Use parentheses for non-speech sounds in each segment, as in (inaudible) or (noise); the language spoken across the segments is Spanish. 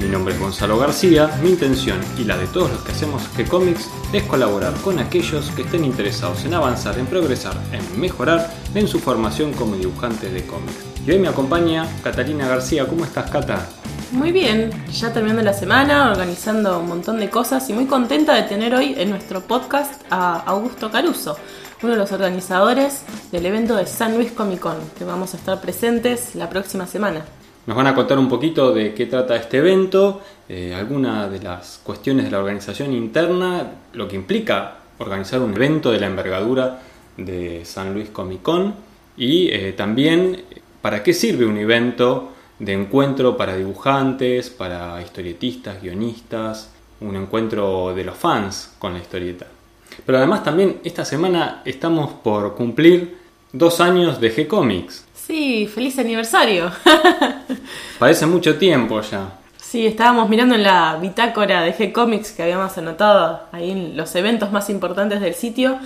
Mi nombre es Gonzalo García, mi intención y la de todos los que hacemos G-Comics es colaborar con aquellos que estén interesados en avanzar, en progresar, en mejorar en su formación como dibujante de cómics. Y hoy me acompaña Catalina García. ¿Cómo estás, Cata? Muy bien, ya terminando la semana, organizando un montón de cosas y muy contenta de tener hoy en nuestro podcast a Augusto Caruso, uno de los organizadores del evento de San Luis Comic Con, que vamos a estar presentes la próxima semana. Nos van a contar un poquito de qué trata este evento, eh, algunas de las cuestiones de la organización interna, lo que implica organizar un evento de la envergadura de San Luis Comic Con y eh, también para qué sirve un evento de encuentro para dibujantes, para historietistas, guionistas, un encuentro de los fans con la historieta. Pero además también esta semana estamos por cumplir dos años de G-Comics. Sí, feliz aniversario. (laughs) Parece mucho tiempo ya. Sí, estábamos mirando en la bitácora de G-Comics que habíamos anotado ahí en los eventos más importantes del sitio.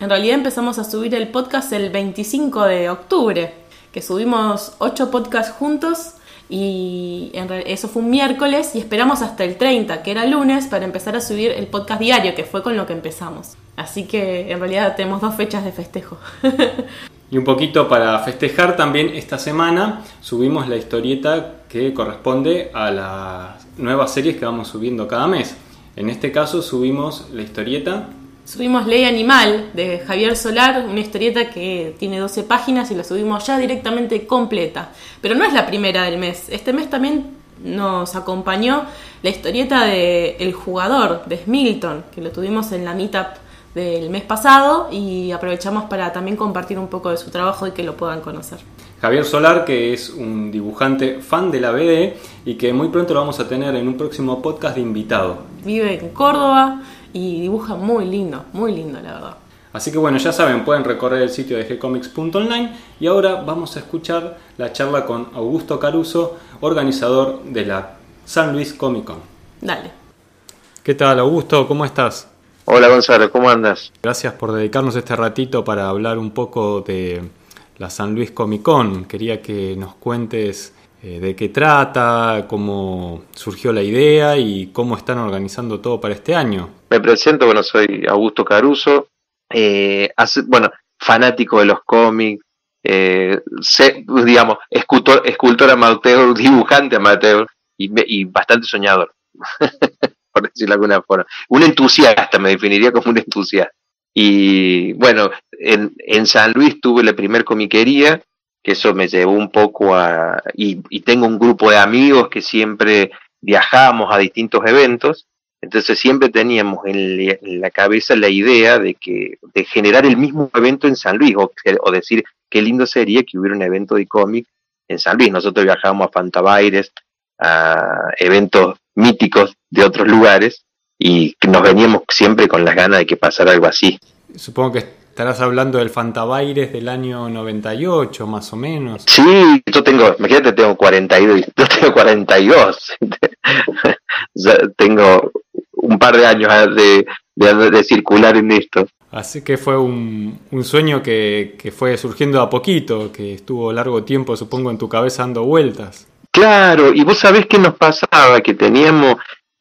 En realidad empezamos a subir el podcast el 25 de octubre, que subimos ocho podcasts juntos y eso fue un miércoles y esperamos hasta el 30, que era lunes, para empezar a subir el podcast diario, que fue con lo que empezamos. Así que en realidad tenemos dos fechas de festejo. (laughs) y un poquito para festejar también esta semana subimos la historieta que corresponde a las nuevas series que vamos subiendo cada mes. En este caso subimos la historieta Subimos Ley Animal de Javier Solar, una historieta que tiene 12 páginas y la subimos ya directamente completa. Pero no es la primera del mes. Este mes también nos acompañó la historieta de El Jugador de Smilton, que lo tuvimos en la meetup del mes pasado y aprovechamos para también compartir un poco de su trabajo y que lo puedan conocer. Javier Solar, que es un dibujante fan de la BD y que muy pronto lo vamos a tener en un próximo podcast de invitado. Vive en Córdoba, y dibuja muy lindo, muy lindo la verdad. Así que bueno, ya saben, pueden recorrer el sitio de gcomics.online y ahora vamos a escuchar la charla con Augusto Caruso, organizador de la San Luis Comic Con. Dale. ¿Qué tal, Augusto? ¿Cómo estás? Hola Gonzalo, ¿cómo andas? Gracias por dedicarnos este ratito para hablar un poco de la San Luis Comic Con. Quería que nos cuentes eh, de qué trata, cómo surgió la idea y cómo están organizando todo para este año. Me presento, bueno, soy Augusto Caruso, eh, bueno, fanático de los cómics, eh, digamos, escultor, escultor amateur, (laughs) dibujante amateur y, y bastante soñador, (laughs) decirlo de alguna forma. Un entusiasta, me definiría como un entusiasta. Y bueno, en, en San Luis tuve la primer comiquería que eso me llevó un poco a... Y, tengo un grupo de amigos que siempre viajamos a distintos eventos, entonces siempre teníamos en, la cabeza la idea de que de generar el mismo evento en San Luis, o, o decir qué lindo sería que hubiera un evento de cómic en San Luis. Nosotros viajamos a Fantabaires, a eventos míticos de otros lugares, y nos veníamos siempre con las ganas de que pasara algo así. Supongo que Estarás hablando del Fantabaires del año 98, más o menos. Sí, yo tengo, imagínate, tengo 42, (laughs) yo tengo 42. (laughs) tengo un par de años de, de, circular en esto. Así que fue un, un sueño que, que, fue surgiendo a poquito, que estuvo largo tiempo, supongo, en tu cabeza dando vueltas. Claro, y vos sabés qué nos pasaba, que teníamos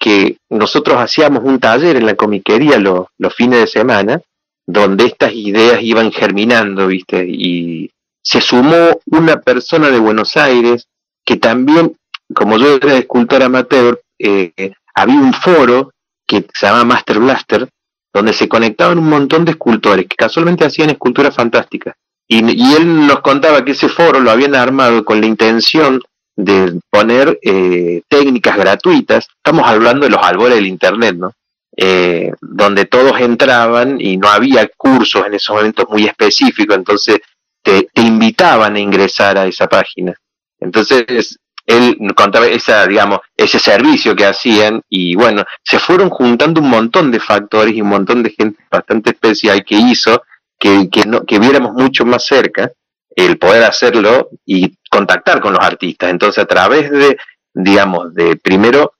que nosotros hacíamos un taller en la comiquería los, fines de semana donde estas ideas iban germinando, ¿viste? Y se sumó una persona de Buenos Aires que también, como yo era escultor amateur, eh, había un foro que se llama Master Blaster, donde se conectaban un montón de escultores que casualmente hacían esculturas fantásticas. Y, él nos contaba que ese foro lo habían armado con la intención de poner eh, técnicas gratuitas. Estamos hablando de los albores del Internet, ¿no? Eh, donde todos entraban y no había cursos en esos momentos muy específicos, entonces te, invitaban a ingresar a esa página. Entonces él contaba esa, digamos, ese servicio que hacían y bueno, se fueron juntando un montón de factores y un montón de gente bastante especial que hizo que, que, no, que viéramos mucho más cerca el poder hacerlo y contactar con los artistas. Entonces, a través de, digamos, de primero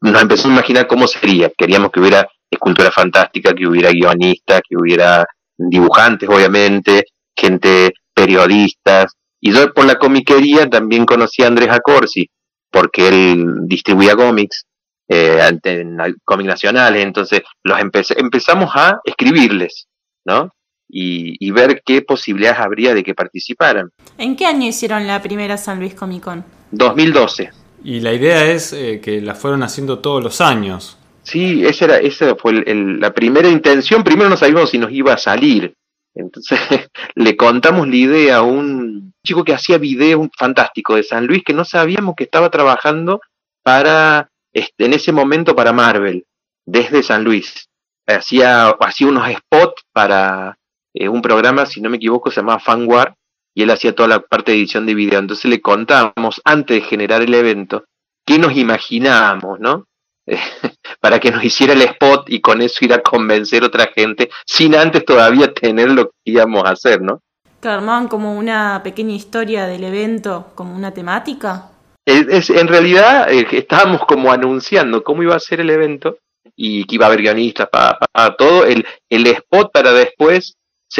nos empezó a imaginar cómo sería. Queríamos que hubiera escultura fantástica, que hubiera guionistas, que hubiera dibujantes, obviamente, gente, periodistas. Y yo por la comiquería también conocí a Andrés Acorsi, porque él distribuía cómics eh, en cómics nacionales, entonces los empezamos a escribirles, ¿no? Y, ver qué posibilidades habría de que participaran. ¿En qué año hicieron la primera San Luis Comic Con? 2012. Y la idea es eh, que la fueron haciendo todos los años. Sí, esa, era, esa fue la primera intención. Primero no sabíamos si nos iba a salir. Entonces (laughs) le contamos la idea a un chico que hacía videos fantástico de San Luis que no sabíamos que estaba trabajando para, este, en ese momento para Marvel, desde San Luis. Hacía, hacía unos spots para, eh, un programa, si no me equivoco, se llamaba Fanwar, y él hacía toda la parte de edición de video. Entonces le contábamos, antes de generar el evento, qué nos imaginábamos, ¿no? (laughs) para que nos hiciera el spot y con eso ir a convencer a otra gente, sin antes todavía tener lo que íbamos a hacer, ¿no? Que armaban como una pequeña historia del evento, como una temática. Es, en realidad eh, estábamos como anunciando cómo iba a ser el evento y que iba a haber guionistas para, todo. El, el spot para después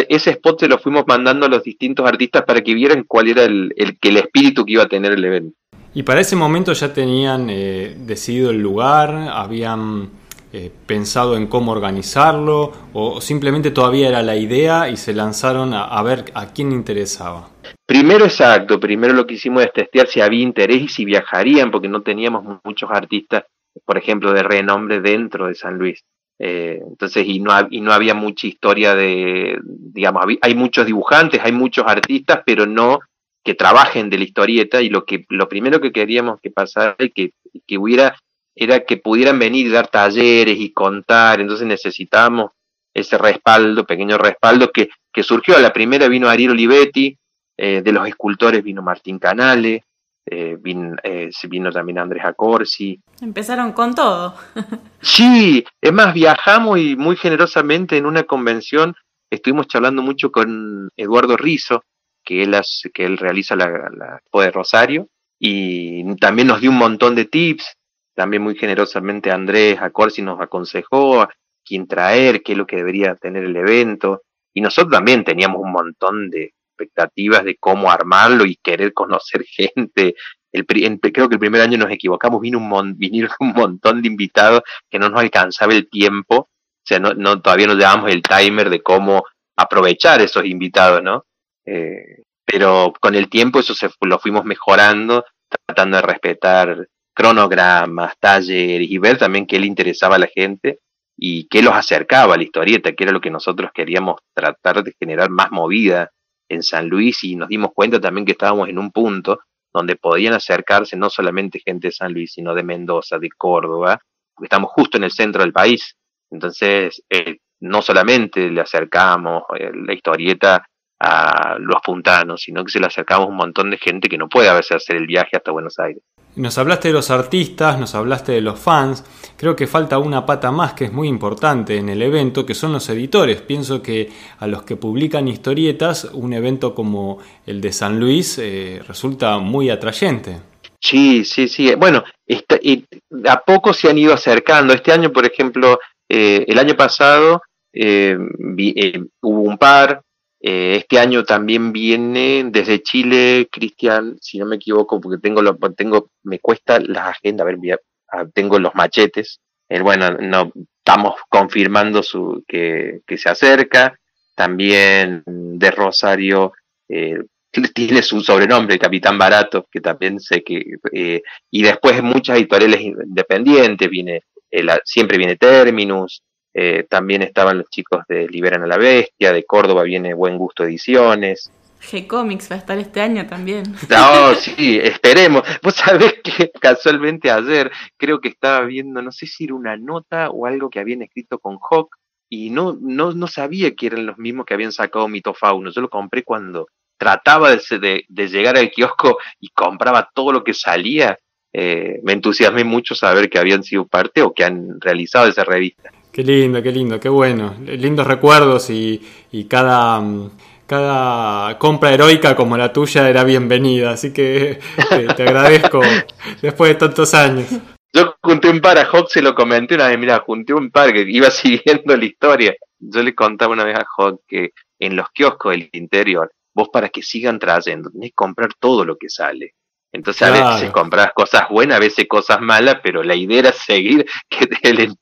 ese spot se lo fuimos mandando a los distintos artistas para que vieran cuál era el, el, el espíritu que iba a tener el evento. Y para ese momento ya tenían eh, decidido el lugar, habían eh, pensado en cómo organizarlo o simplemente todavía era la idea y se lanzaron a, a, ver a quién interesaba. Primero exacto, primero lo que hicimos es testear si había interés y si viajarían porque no teníamos muchos artistas, por ejemplo, de renombre dentro de San Luis. Eh, entonces, y no, y no había mucha historia de, digamos, hay muchos dibujantes, hay muchos artistas, pero no que trabajen de la historieta y lo que lo primero que queríamos que pasara y que, que hubiera era que pudieran venir y dar talleres y contar, entonces necesitábamos ese respaldo, pequeño respaldo que, que surgió. A la primera vino Ariel Olivetti, eh, de los escultores vino Martín Canale, eh, vino, eh, vino también Andrés Acorsi. Empezaron con todo. (laughs) sí, es más, viajamos y muy generosamente en una convención estuvimos charlando mucho con Eduardo Rizo, que él, hace, que él realiza la, la de Rosario, y también nos dio un montón de tips. También muy generosamente Andrés Acorsi nos aconsejó a quién traer, qué es lo que debería tener el evento. Y nosotros también teníamos un montón de, expectativas de cómo armarlo y querer conocer (laughs) gente. El, creo que el primer año nos equivocamos, vino un vinieron un montón de invitados que no nos alcanzaba el tiempo, o sea, no, no todavía no llevamos el timer de cómo aprovechar esos invitados, ¿no? Eh, pero con el tiempo eso se lo fuimos mejorando, tratando de respetar cronogramas, talleres y ver también qué le interesaba a la gente y qué los acercaba a la historieta, que era lo que nosotros queríamos tratar de generar más movida en San Luis y nos dimos cuenta también que estábamos en un punto donde podían acercarse no solamente gente de San Luis, sino de Mendoza, de Córdoba, porque estamos justo en el centro del país. Entonces, eh, no solamente le acercamos eh, la historieta a los puntanos, sino que se le acercamos un montón de gente que no puede a veces hacer el viaje hasta Buenos Aires. Nos hablaste de los artistas, nos hablaste de los fans. Creo que falta una pata más que es muy importante en el evento, que son los editores. Pienso que a los que publican historietas, un evento como el de San Luis eh, resulta muy atrayente. Sí, sí, sí. Bueno, está, y a poco se han ido acercando. Este año, por ejemplo, eh, el año pasado eh, vi, eh, hubo un par, eh, este año también viene desde Chile, Cristian, si no me equivoco, porque tengo, lo, tengo me cuesta la agenda, a ver, ah, tengo los machetes. Eh, bueno, no, estamos confirmando su, que, se acerca. También de Rosario eh, tiene su sobrenombre, Capitán Barato, que también sé que... Eh, y después muchas editoriales independientes, viene siempre viene Terminus, eh, también estaban los chicos de Liberan a la Bestia, de Córdoba viene Buen Gusto Ediciones. G-Comics va a estar este año también. No, sí, esperemos. Vos sabés que casualmente ayer creo que estaba viendo, no sé si era una nota o algo que habían escrito con Hawk y no, no, no sabía que eran los mismos que habían sacado Mitofauno. Yo lo compré cuando trataba de, de, llegar al kiosco y compraba todo lo que salía, eh, me entusiasmé mucho saber que habían sido parte o que han realizado esa revista. Qué lindo, qué lindo, qué bueno. Lindos recuerdos y, y cada, cada compra heroica como la tuya era bienvenida, así que (laughs) te, agradezco después de tantos años. Yo junté un par a Hawk, se lo comenté una vez, mira, junté un par que iba (laughs) siguiendo la historia. Yo le contaba una vez a Hawk que en los kioscos del interior, vos para que sigan trayendo, tenés que comprar todo lo que sale. Entonces a veces compras cosas buenas, a veces cosas malas, pero la idea era seguir (laughs) que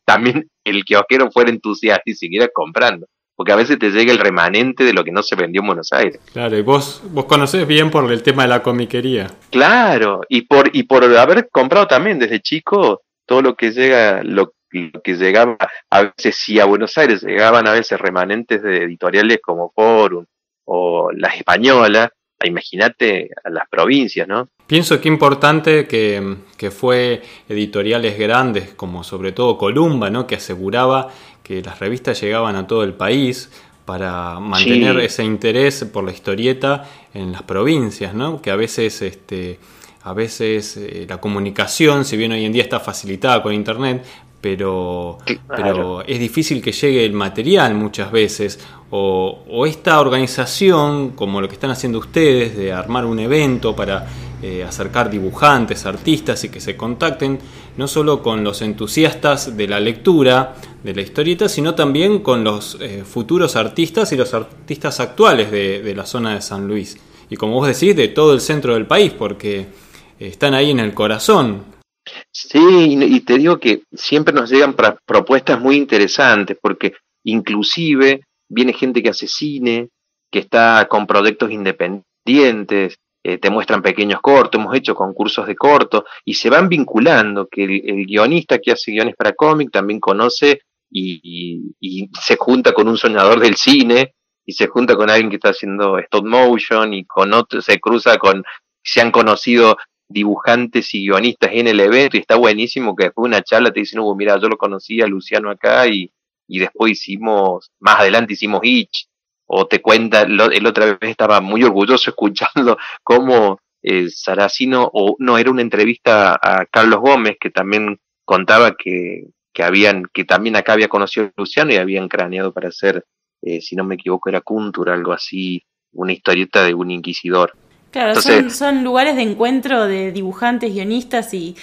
también el kiosquero fuera entusiasta y siguiera comprando. Porque a veces te llega el remanente de lo que no se vendió en Buenos Aires. Claro, y vos, vos conocés bien por el tema de la comiquería. Claro, y por, y por haber comprado también desde chico todo lo que llega, lo, que llegaba, a veces sí a Buenos Aires, llegaban a veces remanentes de editoriales como Forum o Las Españolas, imagínate a las provincias, ¿no? Pienso que importante que, que, fue editoriales grandes, como sobre todo Columba, ¿no? que aseguraba que las revistas llegaban a todo el país para mantener ese interés por la historieta en las provincias, ¿no? que a veces, este, a veces eh, la comunicación, si bien hoy en día está facilitada con Internet, pero, pero es difícil que llegue el material muchas veces. O, o, esta organización, como lo que están haciendo ustedes, de armar un evento para eh, acercar dibujantes, artistas y que se contacten no solo con los entusiastas de la lectura, de la historieta, sino también con los eh, futuros artistas y los artistas actuales de, la zona de San Luis. Y como vos decís, de todo el centro del país, porque están ahí en el corazón. Sí, y te digo que siempre nos llegan propuestas muy interesantes, porque inclusive viene gente que hace cine, que está con proyectos independientes, eh, te muestran pequeños cortos, hemos hecho concursos de cortos y se van vinculando, que el, guionista que hace guiones para cómic también conoce y, se junta con un soñador del cine y se junta con alguien que está haciendo stop motion y con otro, se cruza con, se han conocido dibujantes y guionistas en el evento y está buenísimo que después de una charla te dicen, mira, yo lo conocí a Luciano acá y, y después hicimos, más adelante hicimos Hitch o te cuenta, el otra vez estaba muy orgulloso (laughs) escuchando cómo eh, Saracino, o no, era una entrevista a Carlos Gómez que también contaba que, que habían, que también acá había conocido a Luciano y habían craneado para hacer, eh, si no me equivoco, era Kuntur, algo así, una historieta de un inquisidor. Claro, son, son, lugares de encuentro de dibujantes, guionistas y,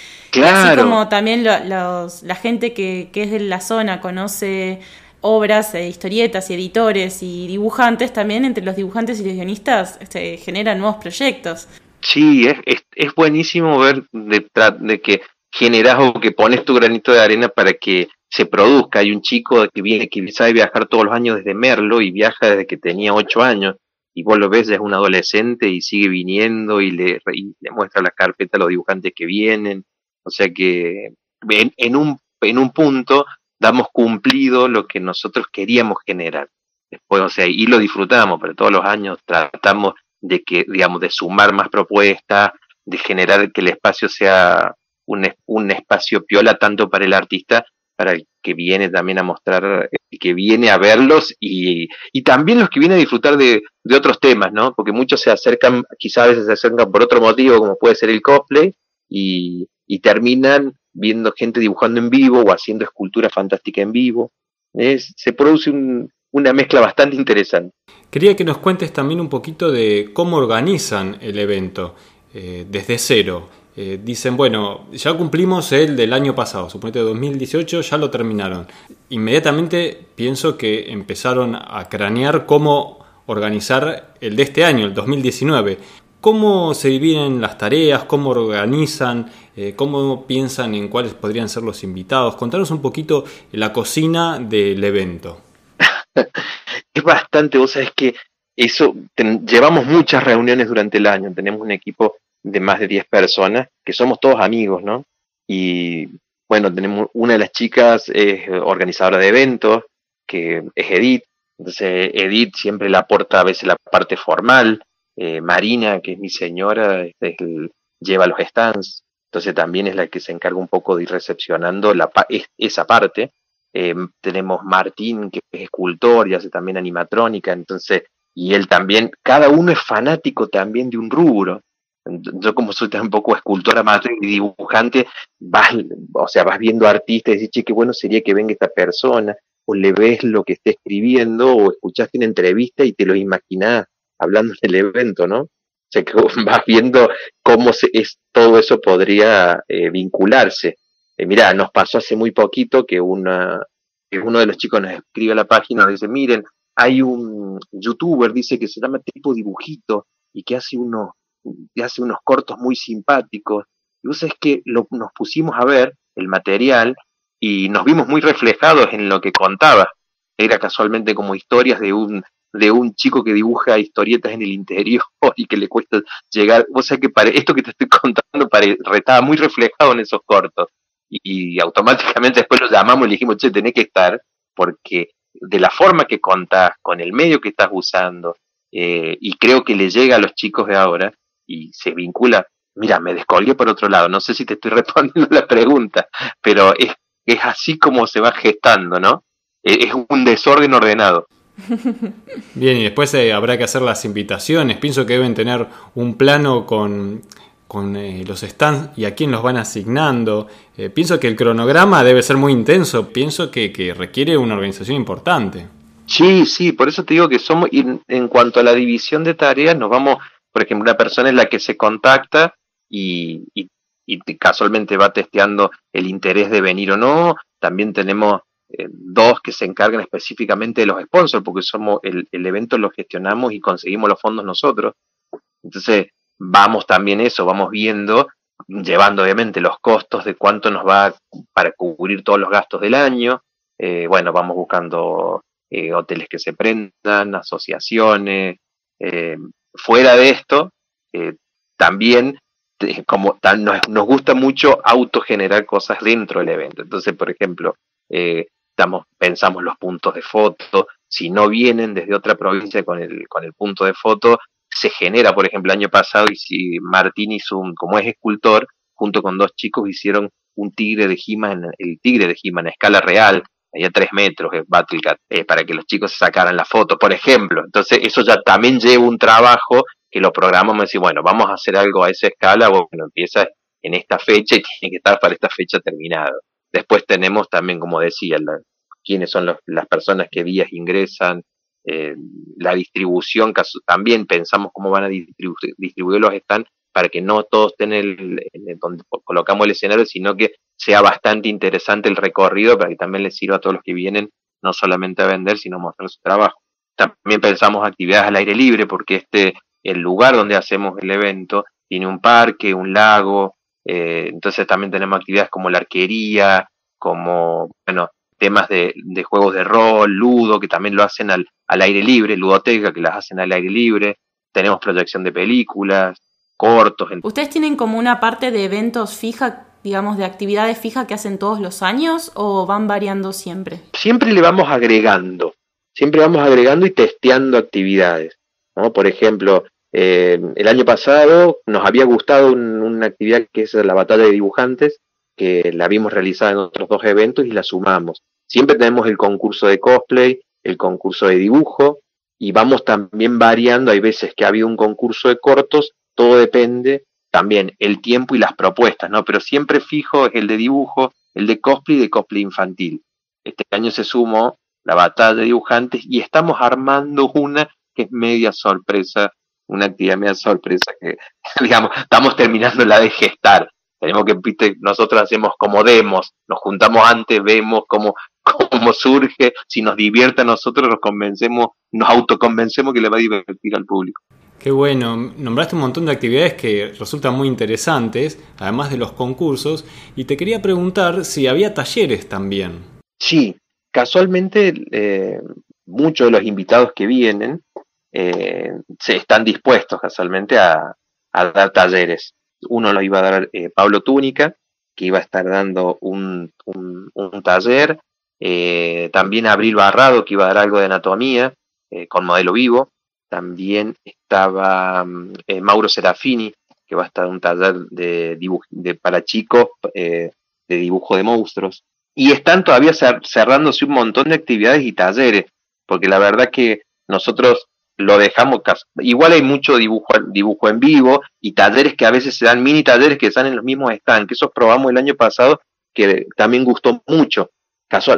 así como también los, la gente que, que es de la zona conoce obras, e historietas y editores y dibujantes, también entre los dibujantes y los guionistas se este, generan nuevos proyectos. Sí, es, es, buenísimo ver de, de que generas o que pones tu granito de arena para que se produzca. Hay un chico que viene, que sabe viajar todos los años desde Merlo y viaja desde que tenía ocho años. Y vos lo ves, es un adolescente y sigue viniendo y le, le muestra la carpeta a los dibujantes que vienen. O sea que en, en, un, en un punto damos cumplido lo que nosotros queríamos generar. Después, o sea, y lo disfrutamos, pero todos los años tratamos de que, digamos, de sumar más propuestas, de generar que el espacio sea un, un espacio piola tanto para el artista, para el que viene también a mostrar, el que viene a verlos y, y también los que vienen a disfrutar de, otros temas, ¿no? Porque muchos se acercan, quizás a veces se acercan por otro motivo, como puede ser el cosplay, y, y terminan viendo gente dibujando en vivo o haciendo escultura fantástica en vivo. Se produce una mezcla bastante interesante. Quería que nos cuentes también un poquito de cómo organizan el evento eh, desde cero. Eh, dicen, bueno, ya cumplimos el del año pasado, suponete 2018, ya lo terminaron. Inmediatamente pienso que empezaron a cranear cómo organizar el de este año, el 2019. ¿Cómo se dividen las tareas? ¿Cómo organizan? Eh, ¿Cómo piensan en cuáles podrían ser los invitados? Contanos un poquito la cocina del evento. (laughs) es bastante, vos sabés que eso, llevamos muchas reuniones durante el año, tenemos un equipo de más de 10 personas, que somos todos amigos, ¿no? Y bueno, tenemos una de las chicas es organizadora de eventos, que es Edith, entonces Edith siempre le aporta a veces la parte formal, eh, Marina, que es mi señora, lleva los stands, entonces también es la que se encarga un poco de ir recepcionando la, esa parte. Eh, tenemos Martín, que es escultor y hace también animatrónica, entonces y él también, cada uno es fanático también de un rubro. Yo como soy tampoco escultora, amateur y dibujante, vas, o sea, vas viendo artistas y dices, che, qué bueno sería que venga esta persona, o le ves lo que está escribiendo, o escuchaste una entrevista y te lo imaginás hablando del evento, ¿no? O sea, que (laughs) vas viendo cómo se, es, todo eso podría eh, vincularse. Eh, mira, nos pasó hace muy poquito que, una, que uno de los chicos nos escribe a la página y dice, miren, hay un youtuber, dice que se llama tipo dibujito y que hace unos, que hace unos cortos muy simpáticos. Y vos sabés que lo, nos pusimos a ver el material y nos vimos muy reflejados en lo que contaba. Era casualmente como historias de un, de un chico que dibuja historietas en el interior (laughs) y que le cuesta llegar. Vos sabés que esto que te estoy (laughs) contando pare, estaba muy reflejado en esos cortos. Y, y, automáticamente (laughs) después lo llamamos y le dijimos, che, tenés que estar, porque de la forma que contás, con el medio que estás usando, eh, y creo que le llega a los chicos de ahora y se vincula. Mira, me descolgué por otro lado, no sé si te estoy (laughs) respondiendo la pregunta, pero es, es así como se va gestando, ¿no? E, es un desorden ordenado. (laughs) Bien, y después eh, habrá que hacer las invitaciones. Pienso que deben tener un plano con con eh, los stands y a quién los van asignando. Eh, pienso que el cronograma debe ser muy intenso, pienso que, que, requiere una organización importante. Sí, sí, por eso te digo que somos, en, en cuanto a la división de tareas, nos vamos, por ejemplo, una persona es la que se contacta y, casualmente va testeando el interés de venir o no. También tenemos eh, dos que se encargan específicamente de los sponsors, porque somos el, el evento lo gestionamos y conseguimos los fondos nosotros. Entonces, vamos también eso, vamos viendo, llevando obviamente los costos de cuánto nos va para cubrir todos los gastos del año. Eh, bueno, vamos buscando eh, hoteles que se prendan, asociaciones. Eh, fuera de esto, eh, también como tan, nos, gusta mucho autogenerar cosas dentro del evento. Entonces, por ejemplo, estamos, pensamos los puntos de foto. Si no vienen desde otra provincia con el, con el punto de foto, se genera, por ejemplo, el año pasado, y si Martín hizo un, como es escultor, junto con dos chicos hicieron un tigre de He-Man, el tigre de He-Man a escala real, ahí a tres metros, es Battlecat, eh, para que los chicos sacaran la foto, por ejemplo. Entonces, eso ya también lleva un trabajo que lo programamos y decimos, bueno, vamos a hacer algo a esa escala, bueno, empieza en esta fecha y tiene que estar para esta fecha terminado. Después tenemos también, como decía, quiénes son las personas que días ingresan, eh, la distribución, también pensamos cómo van a distribu distribuir los stands para que no todos estén el, donde colocamos el escenario, sino que sea bastante interesante el recorrido para que también les sirva a todos los que vienen, no solamente a vender, sino mostrar su trabajo. También pensamos actividades al aire libre, porque este, el lugar donde hacemos el evento, tiene un parque, un lago, eh, entonces también tenemos actividades como la arquería, como, bueno, temas de, de, juegos de rol, ludo, que también lo hacen al, al aire libre, ludoteca, que las hacen al aire libre, tenemos proyección de películas, cortos. ¿Ustedes tienen como una parte de eventos fija, digamos, de actividades fijas que hacen todos los años o van variando siempre? Siempre le vamos agregando, siempre vamos agregando y testeando actividades. ¿no? Por ejemplo, eh, el año pasado nos había gustado un, una actividad que es la batalla de dibujantes, que la vimos realizada en otros dos eventos y la sumamos. Siempre tenemos el concurso de cosplay, el concurso de dibujo y vamos también variando. Hay veces que ha habido un concurso de cortos, todo depende también el tiempo y las propuestas, ¿no? Pero siempre fijo el de dibujo, el de cosplay y de cosplay infantil. Este año se sumó la batalla de dibujantes y estamos armando una que es media sorpresa, una actividad media sorpresa que, (laughs) digamos, estamos terminando la de gestar. Tenemos que, viste, nosotros hacemos como demos, nos juntamos antes, vemos cómo, (laughs) cómo surge, si nos divierte a nosotros, nos convencemos, nos autoconvencemos que le va a divertir al público. Qué bueno, nombraste un montón de actividades que resultan muy interesantes, además de los concursos, y te quería preguntar si había talleres también. Sí, casualmente eh, muchos de los invitados que vienen eh, se están dispuestos casualmente a, dar talleres. Uno lo iba a dar eh, Pablo Túnica, que iba a estar dando un, un, taller, también Abril Barrado, que iba a dar algo de anatomía con modelo vivo. También estaba mm, eh, Mauro Serafini, que va a estar en un taller de, de para chicos eh, de dibujo de monstruos. Y están todavía cerrándose un montón de actividades y talleres, porque la verdad que nosotros lo dejamos, igual hay mucho dibujo, dibujo en vivo y talleres que a veces se dan, mini talleres que están en los mismos stands, que esos probamos el año pasado, que también gustó mucho,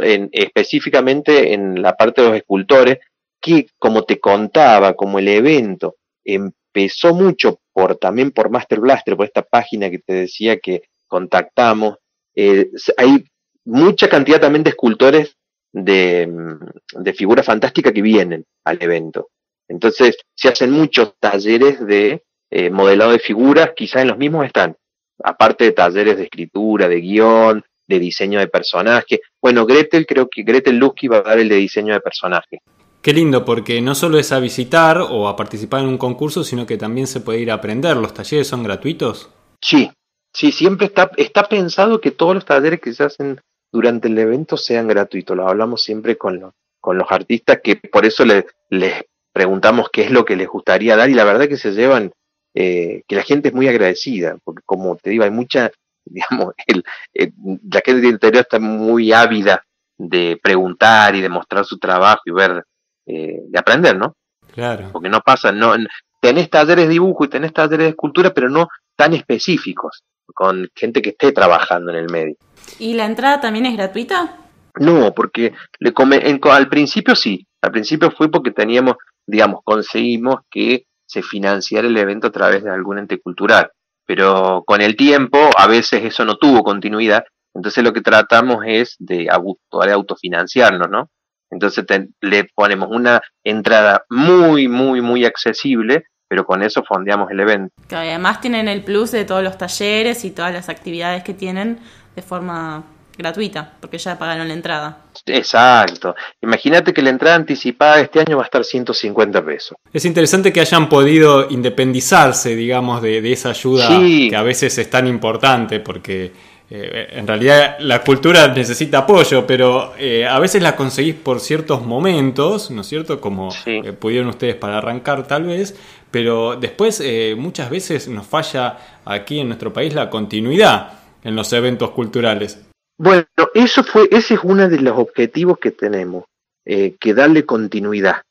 en, específicamente en la parte de los escultores, que como te contaba, como el evento empezó mucho por también por Master Blaster, por esta página que te decía que contactamos, eh, hay mucha cantidad también de escultores de, mm, de figura fantástica que vienen al evento. Entonces se hacen muchos talleres de eh, modelado de figuras, quizás en los mismos están, aparte de talleres de escritura, de guion, de diseño de personaje. Bueno, Gretel, creo que Gretel Lusky va a dar el de diseño de personaje. Qué lindo, porque no solo es a visitar o a participar en un concurso, sino que también se puede ir a aprender. ¿Los talleres son gratuitos? Sí, sí, siempre está, está pensado que todos los talleres que se hacen durante el evento sean gratuitos. Lo hablamos siempre con los, con los artistas, que por eso les preguntamos qué es lo que les gustaría dar y la verdad que se llevan, eh, que la gente es muy agradecida, porque como te digo, hay mucha, (laughs) digamos, el, la gente del interior está muy ávida de preguntar y de mostrar su trabajo y ver, eh, de aprender, ¿no? Claro. Porque no pasa, no, tenés talleres de dibujo y tenés talleres de escultura, pero no tan específicos, con gente que esté trabajando en el medio. ¿Y la entrada también es gratuita? No, porque le come, al principio sí, al principio fue porque teníamos, digamos, conseguimos que se financiara el evento a través de algún ente cultural, pero con el tiempo a veces eso no tuvo continuidad, entonces lo que tratamos es de, de autofinanciarnos, ¿no? Entonces le ponemos una entrada muy, muy, muy accesible, pero con eso fondeamos el evento. Que además tienen el plus de todos los talleres y todas las actividades que tienen de forma gratuita, porque ya pagaron la entrada. Exacto. Imagínate que la entrada anticipada este año va a estar 150 pesos. Es interesante que hayan podido independizarse, digamos, de, esa ayuda que a veces es tan importante, porque eh, en realidad la cultura necesita apoyo, pero eh, a veces la conseguís por ciertos momentos, ¿no es cierto? Como eh, pudieron ustedes para arrancar tal vez, pero después muchas veces nos falla aquí en nuestro país la continuidad en los eventos culturales. Bueno, eso fue, ese es uno de los objetivos que tenemos, eh, que darle continuidad.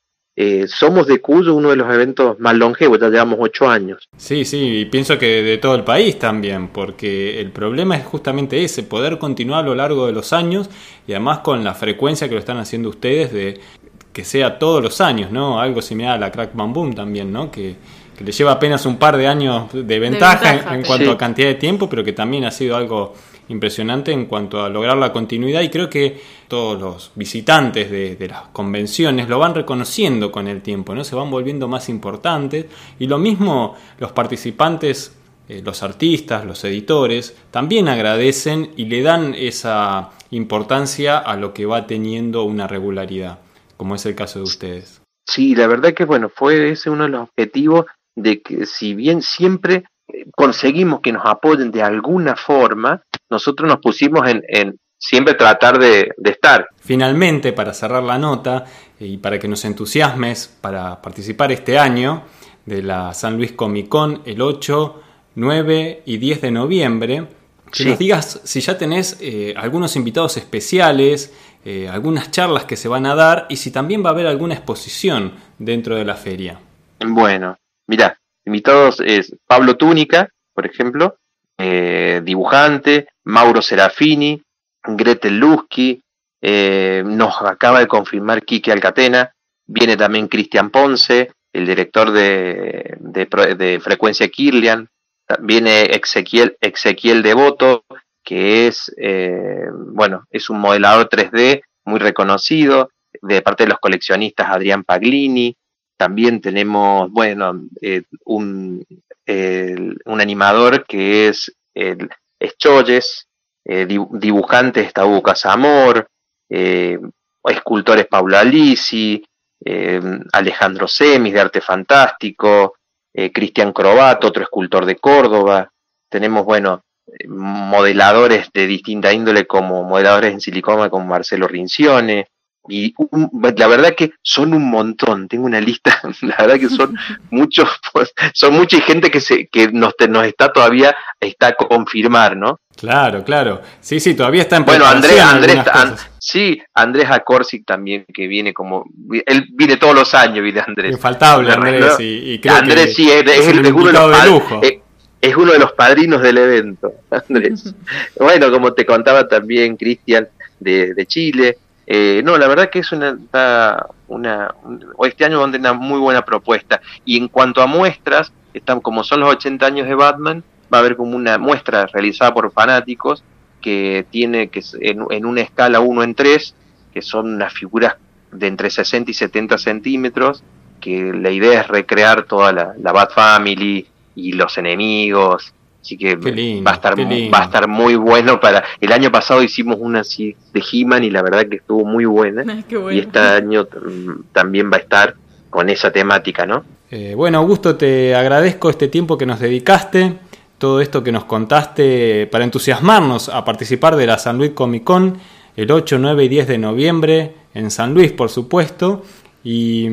Eh, somos de Cuyo uno de los eventos más longevos, ya llevamos ocho años. Sí, sí, y pienso que de todo el país también, porque el problema es justamente ese, poder continuar a lo largo de los años y además con la frecuencia que lo están haciendo ustedes de que sea todos los años, ¿no? Algo similar a la Crack Bam Boom también, ¿no? Que, le lleva apenas un par de años de ventaja, en, cuanto a cantidad de tiempo, pero que también ha sido algo impresionante en cuanto a lograr la continuidad y creo que todos los visitantes de, las convenciones lo van reconociendo con el tiempo, ¿no? Se van volviendo más importantes y lo mismo los participantes, eh, los artistas, los editores, también agradecen y le dan esa importancia a lo que va teniendo una regularidad, como es el caso de ustedes. Sí, la verdad que bueno, fue ese uno de los objetivos de que si bien siempre conseguimos que nos apoyen de alguna forma, nosotros nos pusimos en, siempre tratar de, estar. Finalmente, para cerrar la nota eh, y para que nos entusiasmes para participar este año de la San Luis Comic Con el 8, 9 y 10 de noviembre, que nos digas si ya tenés eh, algunos invitados especiales, eh, algunas charlas que se van a dar y si también va a haber alguna exposición dentro de la feria. Bueno, mira, invitados es Pablo Túnica, por ejemplo, eh, dibujante, Mauro Serafini, Gretel Lusky, eh, nos acaba de confirmar Quique Alcatena, viene también Cristian Ponce, el director de, de, Frecuencia Kirlian, viene Ezequiel, Devoto, que es, eh, bueno, es un modelador 3D muy reconocido, de parte de los coleccionistas Adrián Paglini, también tenemos, bueno, eh, un, un, animador que es el Cholles, eh, dibujante está Hugo Casamor, eh, escultores Paula Lisi, Alejandro Semis de Arte Fantástico, Cristian Crobato, otro escultor de Córdoba. Tenemos, bueno, modeladores de distinta índole como modeladores en silicona como Marcelo Rincione, y la verdad que son un montón, tengo una lista, (laughs) la verdad que son (laughs) muchos, pues, son mucha gente que se, que nos, nos está todavía, está a confirmar, ¿no? Claro, claro. Sí, sí, todavía está en Bueno, Andrés, Andrés, sí, Andrés Acorsic también, que viene como, él viene todos los años, viene Andrés. Infaltable, Andrés, ¿no? y, y creo Andrés que sí, es, es un el- es uno de los de lujo. eh, es uno de los padrinos del evento, (laughs) Andrés. bueno, como te contaba también Cristian de, de Chile, eh, no, la verdad que es una, una, un- este año donde una muy buena propuesta. Y en cuanto a muestras, están como son los 80 años de Batman, va a haber como una muestra realizada por fanáticos que tiene que en, en una escala 1 en 3, que son unas figuras de entre 60 y 70 centímetros, que la idea es recrear toda la, la Bat Family y los enemigos. Así que lindo, va a estar va a estar muy bueno para el año pasado hicimos una así de He-Man y la verdad que estuvo muy buena (laughs) qué y este año mm, también va a estar con esa temática, ¿no? Eh, bueno, Augusto, te agradezco este tiempo que nos dedicaste, todo esto que nos contaste para entusiasmarnos a participar de la San Luis Comic Con el 8, 9 y 10 de noviembre en San Luis, por supuesto. Y,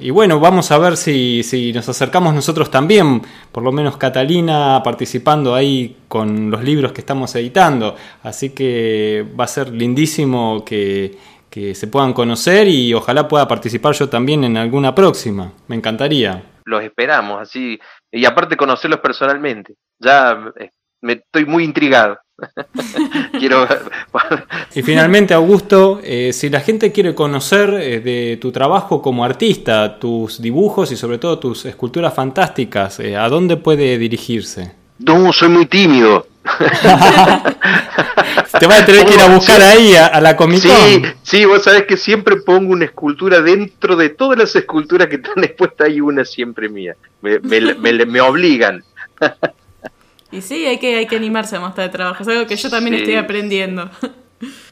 y bueno, vamos a ver si, si nos acercamos nosotros también, por lo menos Catalina participando ahí con los libros que estamos editando. Así que va a ser lindísimo que, que se puedan conocer y ojalá pueda participar yo también en alguna próxima. Me encantaría. Los esperamos así y aparte conocerlos personalmente. Ya eh, me estoy muy intrigado. (laughs) Quiero Y finalmente, Augusto, eh, si la gente quiere conocer eh, de tu trabajo como artista, tus dibujos y sobre todo tus esculturas fantásticas, eh, ¿a dónde puede dirigirse? No, soy muy tímido. Te vas a tener que ir a buscar ahí a, a la. Sí, sí, vos sabés que siempre pongo una escultura dentro de todas las esculturas que están (laughs) expuestas, hay una siempre mía. Me, me- me- me obligan. Y sí, hay que, hay que animarse a mostrar el trabajo. Es algo que yo también Sí. estoy aprendiendo.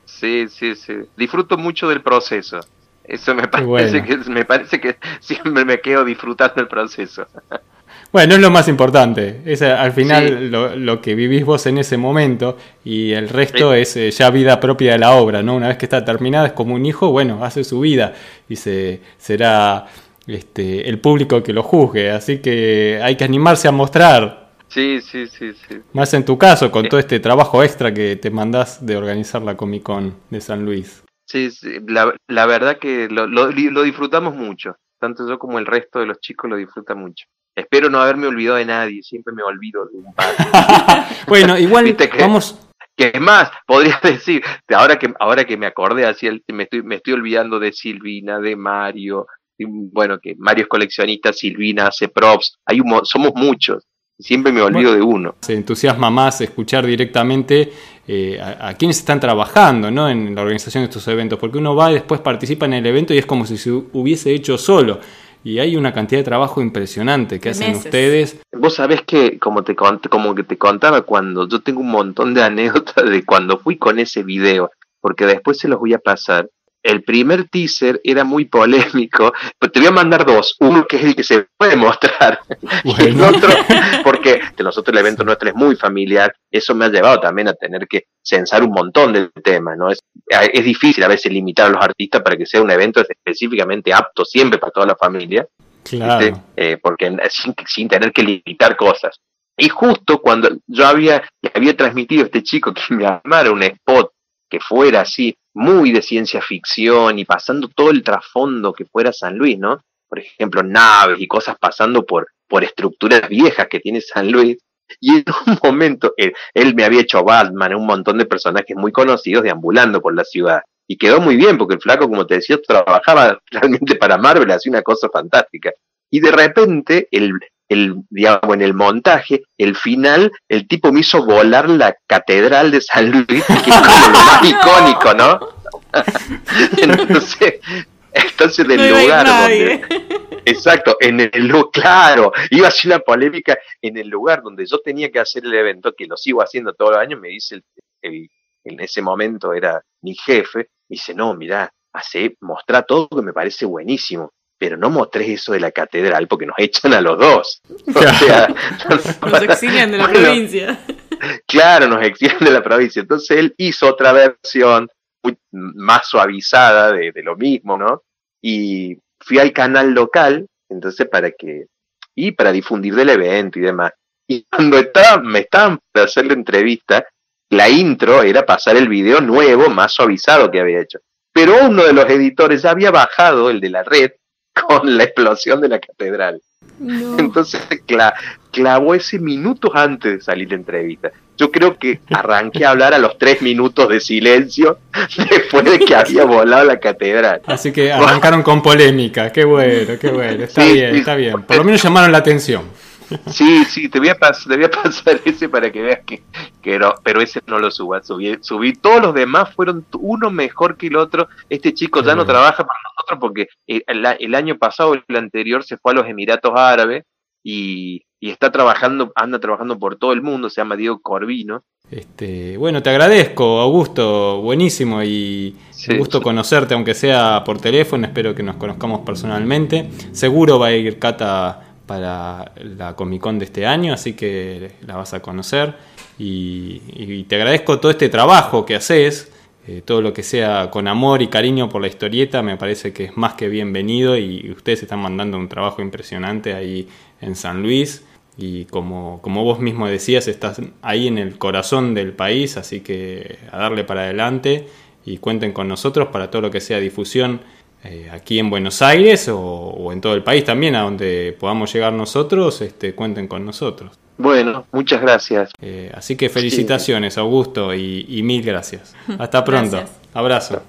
Sí, sí, sí. Disfruto mucho del proceso. Eso me parece bueno. que me parece que siempre me quedo disfrutando el proceso. Bueno, es lo más importante. Es eh, al final Sí. lo, lo que vivís vos en ese momento y el resto es eh, ya vida propia de la obra, ¿no? Una vez que está terminada es como un hijo, bueno, hace su vida y se, será este, el público que lo juzgue. Así que hay que animarse a mostrar. Sí, sí, sí, sí. Más en tu caso, con todo este trabajo extra que te mandás de organizar la Comic Con de San Luis. Sí, sí, la, la verdad que lo, lo, lo disfrutamos mucho. Tanto yo como el resto de los chicos lo disfrutan mucho. Espero no haberme olvidado de nadie. Siempre me olvido de un par. (laughs) Bueno, igual (laughs) que- vamos, Que es más, podría (laughs) decir, ahora que, ahora que me acordé, así el- me, estoy, me estoy olvidando de Silvina, de Mario, bueno, que Mario es coleccionista, Silvina hace props, hay un, mo- somos muchos, siempre me olvido de uno. se entusiasma más escuchar directamente eh, a, a quienes están trabajando ¿no? en la organización de estos eventos, porque uno va y después participa en el evento y es como si se hubiese hecho solo. Y hay una cantidad de trabajo impresionante que hacen meses. ustedes. Vos sabés que, como te como que te contaba cuando, yo tengo un montón de (laughs) anécdotas de cuando fui con ese video, porque después se los voy a pasar. El primer teaser era muy polémico, pero te voy a mandar dos. Uno que es el que se puede mostrar, (laughs) y el otro, porque de nosotros el evento nuestro es muy familiar, eso me ha llevado también a tener que censar un montón del tema, ¿no? Es, es difícil a veces limitar a los artistas para que sea un evento específicamente apto siempre para toda la familia. Claro. Eh, porque sin, sin tener que limitar cosas. Y justo cuando yo había, había transmitido a este chico que me armara un spot que fuera así, muy de ciencia ficción y pasando todo el trasfondo que fuera San Luis, ¿no? Por ejemplo, naves y cosas pasando por, por estructuras viejas que tiene San Luis. Y en un (laughs) momento, él, él me había hecho Batman, un montón de personajes muy conocidos deambulando por la ciudad. Y quedó muy bien, porque el flaco, como te decía, trabajaba (laughs) realmente para Marvel, hacía una cosa fantástica. Y de repente, el, el, digamos, en el montaje, el final, el tipo me hizo volar la catedral de San Luis, que es como lo (laughs) más icónico, ¿no? (laughs) entonces, entonces del No lugar donde, exacto, en el lugar, claro, iba a ser una polémica en el lugar donde yo tenía que hacer el evento, que lo sigo haciendo todos los años, me dice el, el- en ese momento era mi jefe, me dice, no, mirá, hace, mostrá todo que me parece buenísimo, pero no mostrés eso de la catedral porque nos echan a los dos. (laughs) O sea, Nos exilian de la Bueno, provincia. Claro, nos exilian de la provincia. Entonces él hizo otra versión muy- más suavizada de, de lo mismo, ¿no? Y fui al canal local, entonces para que, y para difundir del evento y demás. Y cuando estaba, me estaban por hacer la entrevista, la intro era pasar el video nuevo, más suavizado que había hecho. Pero uno de los editores ya había bajado el de la red con la explosión de la catedral. Entonces clavó ese minutos antes de salir la entrevista. Yo creo que arranqué a hablar a los tres minutos de silencio después de que había (laughs) volado la catedral. Así que arrancaron con polémica. Qué bueno, qué bueno. Está bien, está bien. Por lo menos llamaron la atención. Sí, sí, te voy a, te voy a pasar (laughs) ese para que veas que, que no, pero ese no lo subí, subí, subí, todos los demás fueron uno mejor que el otro. Este chico ya no trabaja para porque el, el, año pasado, el anterior, se fue a los Emiratos Árabes y, y está trabajando, anda trabajando por todo el mundo, se llama Diego Corvino. Este, bueno, te agradezco, Augusto, buenísimo y un gusto conocerte, aunque sea por teléfono, espero que nos conozcamos personalmente. Seguro va a ir Cata para la Comic Con de este año, así que la vas a conocer. Y, te agradezco todo este trabajo que haces, eh, todo lo que sea con amor y cariño por la historieta, me parece que es más que bienvenido y ustedes están mandando un trabajo impresionante ahí en San Luis. Y como, como vos mismo decías, estás ahí en el corazón del país, así que a darle para adelante y cuenten con nosotros para todo lo que sea difusión eh, aquí en Buenos Aires o, en todo el país también, a donde podamos llegar nosotros, este, cuenten con nosotros. Bueno, muchas gracias. Eh, así que felicitaciones, Augusto, y, mil gracias. Hasta pronto. Abrazo.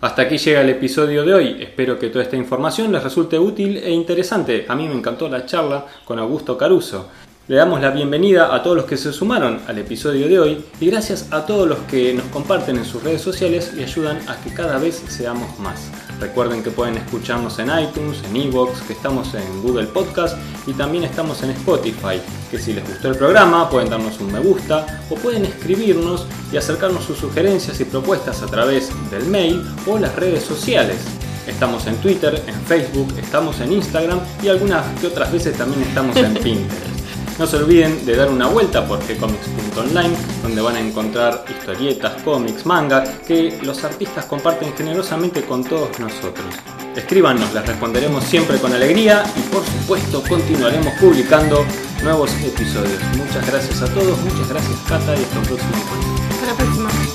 Hasta aquí llega el episodio de hoy. Espero que toda esta información les resulte útil e interesante. A mí me encantó la charla con Augusto Caruso. Le damos la bienvenida a todos los que se sumaron al episodio de hoy y gracias a todos los que nos comparten en sus redes sociales y ayudan a que cada vez seamos más. Recuerden que pueden escucharnos en iTunes, en Evox, que estamos en Google Podcast y también estamos en Spotify, que si les gustó el programa pueden darnos un me gusta o pueden escribirnos y acercarnos sus sugerencias y propuestas a través del mail o las redes sociales. Estamos en Twitter, en Facebook, estamos en Instagram y algunas que otras veces también estamos en (laughs) Pinterest. No se olviden de dar una vuelta por gcomics.online, donde van a encontrar historietas, cómics, manga, que los artistas comparten generosamente con todos nosotros. Escríbanos, les responderemos siempre con alegría y por supuesto continuaremos publicando nuevos episodios. Muchas gracias a todos, muchas gracias Cata y hasta el próximo encuentro. Hasta la próxima.